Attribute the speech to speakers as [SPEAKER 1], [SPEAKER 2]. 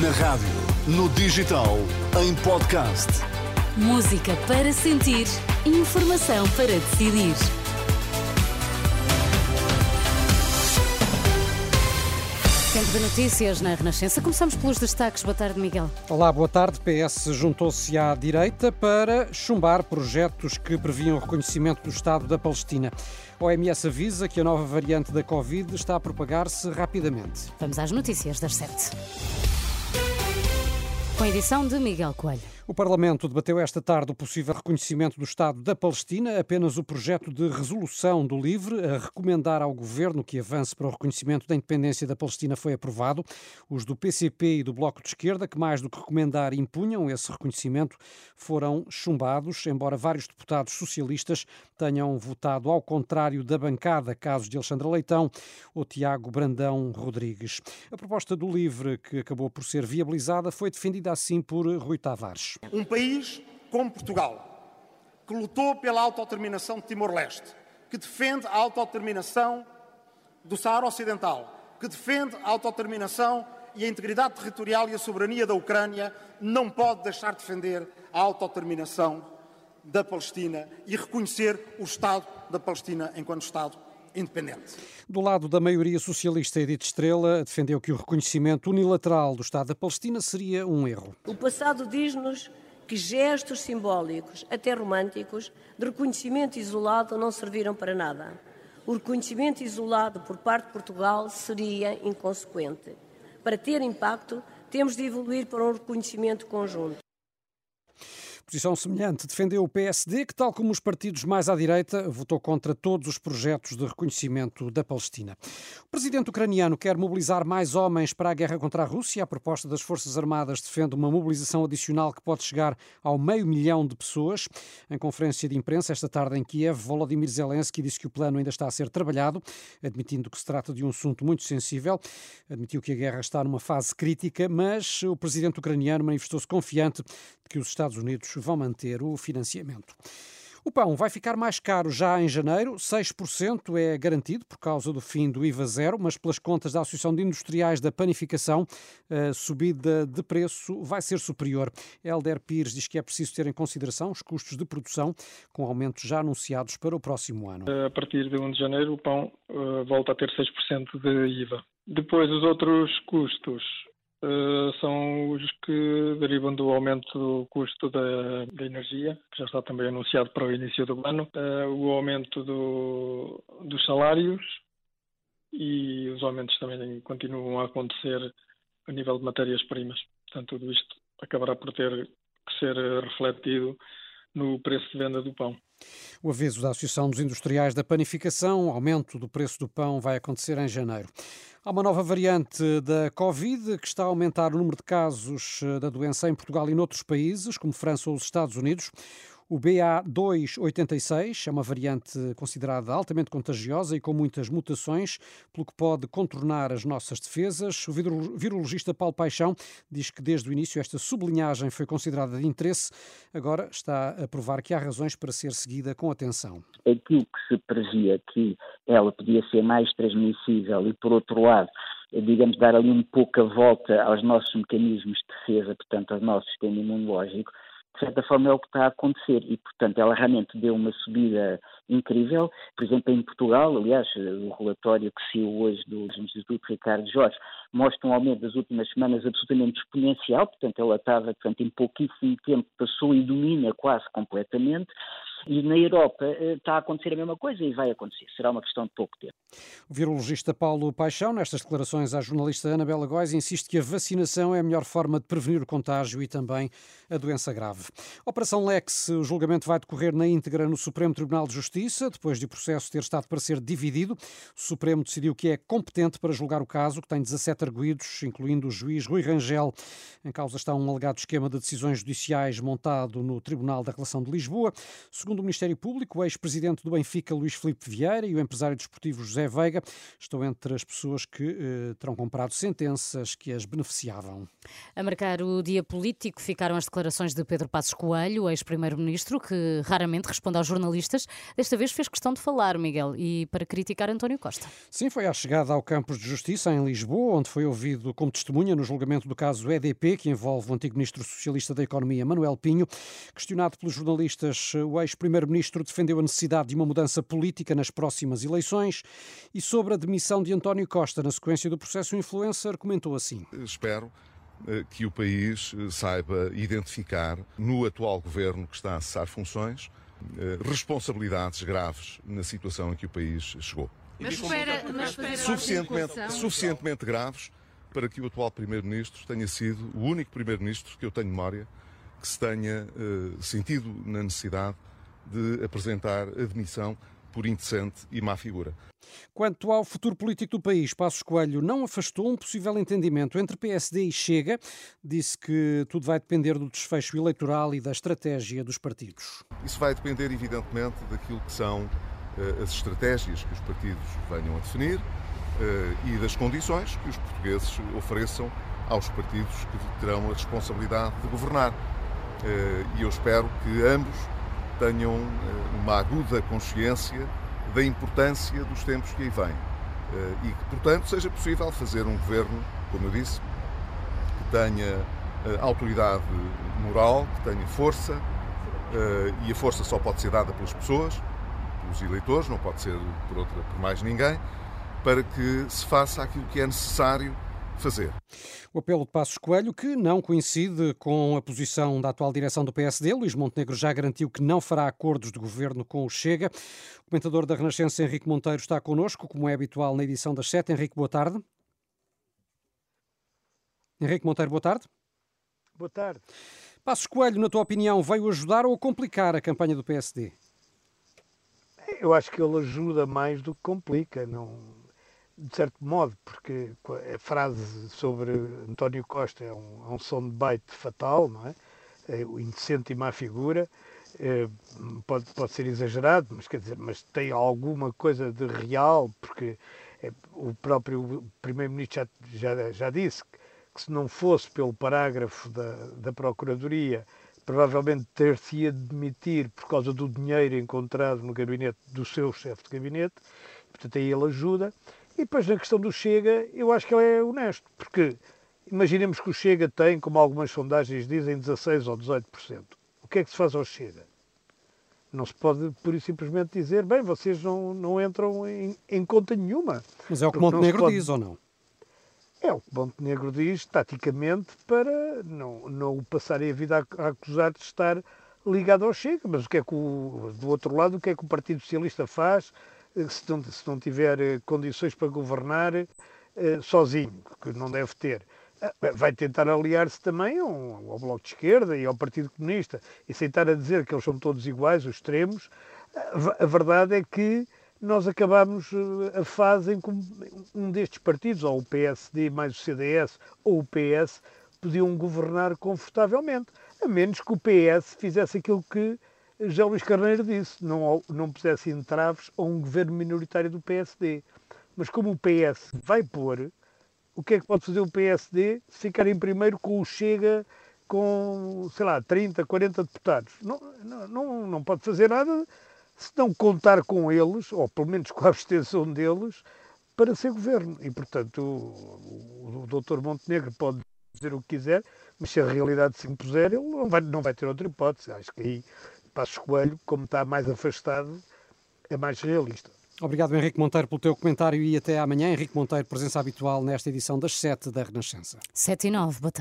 [SPEAKER 1] Na rádio, no digital, em podcast.
[SPEAKER 2] Música para sentir, informação para decidir. Tempo de notícias na Renascença. Começamos pelos destaques. Boa tarde, Miguel.
[SPEAKER 3] Olá, boa tarde. PS juntou-se à direita para chumbar projetos que previam o reconhecimento do Estado da Palestina. A OMS avisa que a nova variante da Covid está a propagar-se rapidamente.
[SPEAKER 2] Vamos às notícias das sete. Com a edição de Miguel Coelho.
[SPEAKER 3] O Parlamento debateu esta tarde o possível reconhecimento do Estado da Palestina. Apenas o projeto de resolução do LIVRE a recomendar ao governo que avance para o reconhecimento da independência da Palestina foi aprovado. Os do PCP e do Bloco de Esquerda, que mais do que recomendar impunham esse reconhecimento, foram chumbados, embora vários deputados socialistas tenham votado ao contrário da bancada, casos de Alexandre Leitão ou Tiago Brandão Rodrigues. A proposta do LIVRE, que acabou por ser viabilizada, foi defendida assim por Rui Tavares.
[SPEAKER 4] Um país como Portugal, que lutou pela autodeterminação de Timor-Leste, que defende a autodeterminação do Saara Ocidental, que defende a autodeterminação e a integridade territorial e a soberania da Ucrânia, não pode deixar de defender a autodeterminação da Palestina e reconhecer o Estado da Palestina enquanto Estado independente.
[SPEAKER 3] Do lado da maioria socialista, Edith Estrela defendeu que o reconhecimento unilateral do Estado da Palestina seria um erro.
[SPEAKER 5] O passado diz-nos que gestos simbólicos, até românticos, de reconhecimento isolado não serviram para nada. O reconhecimento isolado por parte de Portugal seria inconsequente. Para ter impacto, temos de evoluir para um reconhecimento conjunto.
[SPEAKER 3] Posição semelhante defendeu o PSD, que, tal como os partidos mais à direita, votou contra todos os projetos de reconhecimento da Palestina. O presidente ucraniano quer mobilizar mais homens para a guerra contra a Rússia. A proposta das Forças Armadas defende uma mobilização adicional que pode chegar ao meio milhão de pessoas. Em conferência de imprensa esta tarde em Kiev, Volodymyr Zelensky disse que o plano ainda está a ser trabalhado, admitindo que se trata de um assunto muito sensível. Admitiu que a guerra está numa fase crítica, mas o presidente ucraniano manifestou-se confiante de que os Estados Unidos vão manter o financiamento. O pão vai ficar mais caro já em janeiro, 6% é garantido por causa do fim do IVA zero, mas pelas contas da Associação de Industriais da Panificação, a subida de preço vai ser superior. Helder Pires diz que é preciso ter em consideração os custos de produção, com aumentos já anunciados para o próximo ano.
[SPEAKER 6] A partir de 1 de janeiro, o pão uh, volta a ter 6% de IVA. Depois, os outros custos Uh, são os que derivam do aumento do custo da, da, energia, que já está também anunciado para o início do ano, uh, o aumento do, dos salários e os aumentos também continuam a acontecer a nível de matérias-primas. Portanto, tudo isto acabará por ter que ser refletido no preço de venda do pão.
[SPEAKER 3] O aviso da Associação dos Industriais da Panificação, aumento do preço do pão, vai acontecer em janeiro. Há uma nova variante da Covid que está a aumentar o número de casos eh, da doença em Portugal e noutros países, como França ou os Estados Unidos. O BA286 é uma variante considerada altamente contagiosa e com muitas mutações, pelo que pode contornar as nossas defesas. O virologista Paulo Paixão diz que desde o início esta sublinhagem foi considerada de interesse, agora está a provar que há razões para ser seguida com atenção.
[SPEAKER 7] Aquilo que se previa que ela podia ser mais transmissível e, por outro lado, digamos, dar ali um pouco a volta aos nossos mecanismos de defesa, portanto, ao nosso sistema imunológico, de certa forma é o que está a acontecer e, portanto, ela realmente deu uma subida incrível. Por exemplo, em Portugal, aliás, o relatório que saiu hoje do Instituto Ricardo Jorge mostra um aumento das últimas semanas absolutamente exponencial, portanto, ela estava, portanto, em pouquíssimo tempo passou e domina quase completamente. E na Europa eh, está a acontecer a mesma coisa e vai acontecer. Será uma questão de pouco tempo.
[SPEAKER 3] O virologista Paulo Paixão, nestas declarações à jornalista Anabela Góes, insiste que a vacinação é a melhor forma de prevenir o contágio e também a doença grave. Operação Lex, o julgamento vai decorrer na íntegra no Supremo Tribunal de Justiça, depois de o processo ter estado para ser dividido. O Supremo decidiu que é competente para julgar o caso, que tem 17 arguídos, incluindo o juiz Rui Rangel. Em causa está um alegado esquema de decisões judiciais montado no Tribunal da Relação de Lisboa. Segundo Segundo o Ministério Público, o ex-presidente do Benfica, Luís Filipe Vieira, e o empresário desportivo José Veiga estão entre as pessoas que eh, terão comprado sentenças que as beneficiavam.
[SPEAKER 2] A marcar o dia político ficaram as declarações de Pedro Passos Coelho, ex-primeiro-ministro, que raramente responde aos jornalistas. Desta vez fez questão de falar, Miguel, e para criticar António Costa.
[SPEAKER 3] Sim, foi à chegada ao Campos de Justiça, em Lisboa, onde foi ouvido como testemunha no julgamento do caso EDP, que envolve o antigo ministro socialista da Economia, Manuel Pinho. Questionado pelos jornalistas, o ex-primeiro-ministro defendeu a necessidade de uma mudança política nas próximas eleições e sobre a demissão de António Costa na sequência do processo influencer, comentou assim:
[SPEAKER 8] Espero eh, que o país eh, saiba identificar no atual governo que está a cessar funções eh, responsabilidades graves na situação em que o país chegou.
[SPEAKER 9] Mas espera, mas
[SPEAKER 8] suficientemente, suficientemente graves para que o atual Primeiro-Ministro tenha sido o único Primeiro-Ministro que eu tenho memória que se tenha uh, sentido na necessidade de apresentar admissão por indecente e má figura.
[SPEAKER 3] Quanto ao futuro político do país, Passos Coelho não afastou um possível entendimento entre PSD e Chega. Disse que tudo vai depender do desfecho eleitoral e da estratégia dos partidos.
[SPEAKER 8] Isso vai depender, evidentemente, daquilo que são uh, as estratégias que os partidos venham a definir uh, e das condições que os portugueses ofereçam aos partidos que terão a responsabilidade de governar. Eh, e eu espero que ambos tenham eh, uma aguda consciência da importância dos tempos que aí vêm. Eh, e que, portanto, seja possível fazer um governo, como eu disse, que tenha autoridade moral, que tenha força, e a força só pode ser dada pelas pessoas, pelos eleitores, não pode ser por, outra, por mais ninguém, para que se faça aquilo que é necessário fazer.
[SPEAKER 3] O apelo de Passos Coelho, que não coincide com a posição da atual direção do PSD, Luís Montenegro já garantiu que não fará acordos de governo com o Chega. O comentador da Renascença, Henrique Monteiro, está connosco, como é habitual na edição das sete. Henrique, boa tarde. Henrique Monteiro, boa tarde.
[SPEAKER 10] Boa tarde.
[SPEAKER 3] Passos Coelho, na tua opinião, veio ajudar ou complicar a campanha do PSD?
[SPEAKER 10] Eu acho que ele ajuda mais do que complica. Não, de certo modo, porque a frase sobre António Costa é um, é um som de baita fatal, não é? é? O indecente e má figura. É, pode, pode ser exagerado, mas quer dizer, mas tem alguma coisa de real, porque é, o próprio Primeiro-Ministro já, já, já disse que, que, se não fosse pelo parágrafo da, da Procuradoria, provavelmente ter-se-ia de demitir por causa do dinheiro encontrado no gabinete do seu chefe de gabinete, portanto aí ele ajuda. E depois na questão do Chega, eu acho que ele é honesto, porque imaginemos que o Chega tem, como algumas sondagens dizem, 16 ou 18%. O que é que se faz ao Chega? Não se pode, por e simplesmente, dizer, bem, vocês não, não entram em, em conta nenhuma.
[SPEAKER 3] Mas é o que Montenegro pode... diz, ou não?
[SPEAKER 10] É o que Montenegro diz, taticamente, para não, não o passarem a vida a, a acusar de estar ligado ao Chega. Mas o que é que o, do outro lado, o que é que o Partido Socialista faz se não, se não tiver eh, condições para governar eh, sozinho, que não deve ter. Ah, vai tentar aliar-se também ao, ao, Bloco de Esquerda e ao Partido Comunista e sentar a dizer que eles são todos iguais, os extremos. A, a verdade é que nós acabamos eh, a fase em que um destes partidos, ou o PSD mais o CDS, ou o PS, podiam governar confortavelmente, a menos que o PS fizesse aquilo que já Luís Carneiro disse, não, não pusesse entraves a um governo minoritário do PSD. Mas como o PS vai pôr, o que é que pode fazer o PSD se ficar em primeiro com o Chega com, sei lá, 30, 40 deputados? Não, não, não pode fazer nada se não contar com eles, ou pelo menos com a abstenção deles, para ser governo. E, portanto, o, o, o doutor Montenegro pode dizer o que quiser, mas se a realidade se impuser, ele não vai, não vai ter outra hipótese. Acho que aí Passos Coelho, como está mais afastado, é mais realista.
[SPEAKER 3] Obrigado, Henrique Monteiro, pelo teu comentário e até amanhã. Henrique Monteiro, presença habitual nesta edição das 7 da Renascença.
[SPEAKER 2] 7 e 9, boa tarde.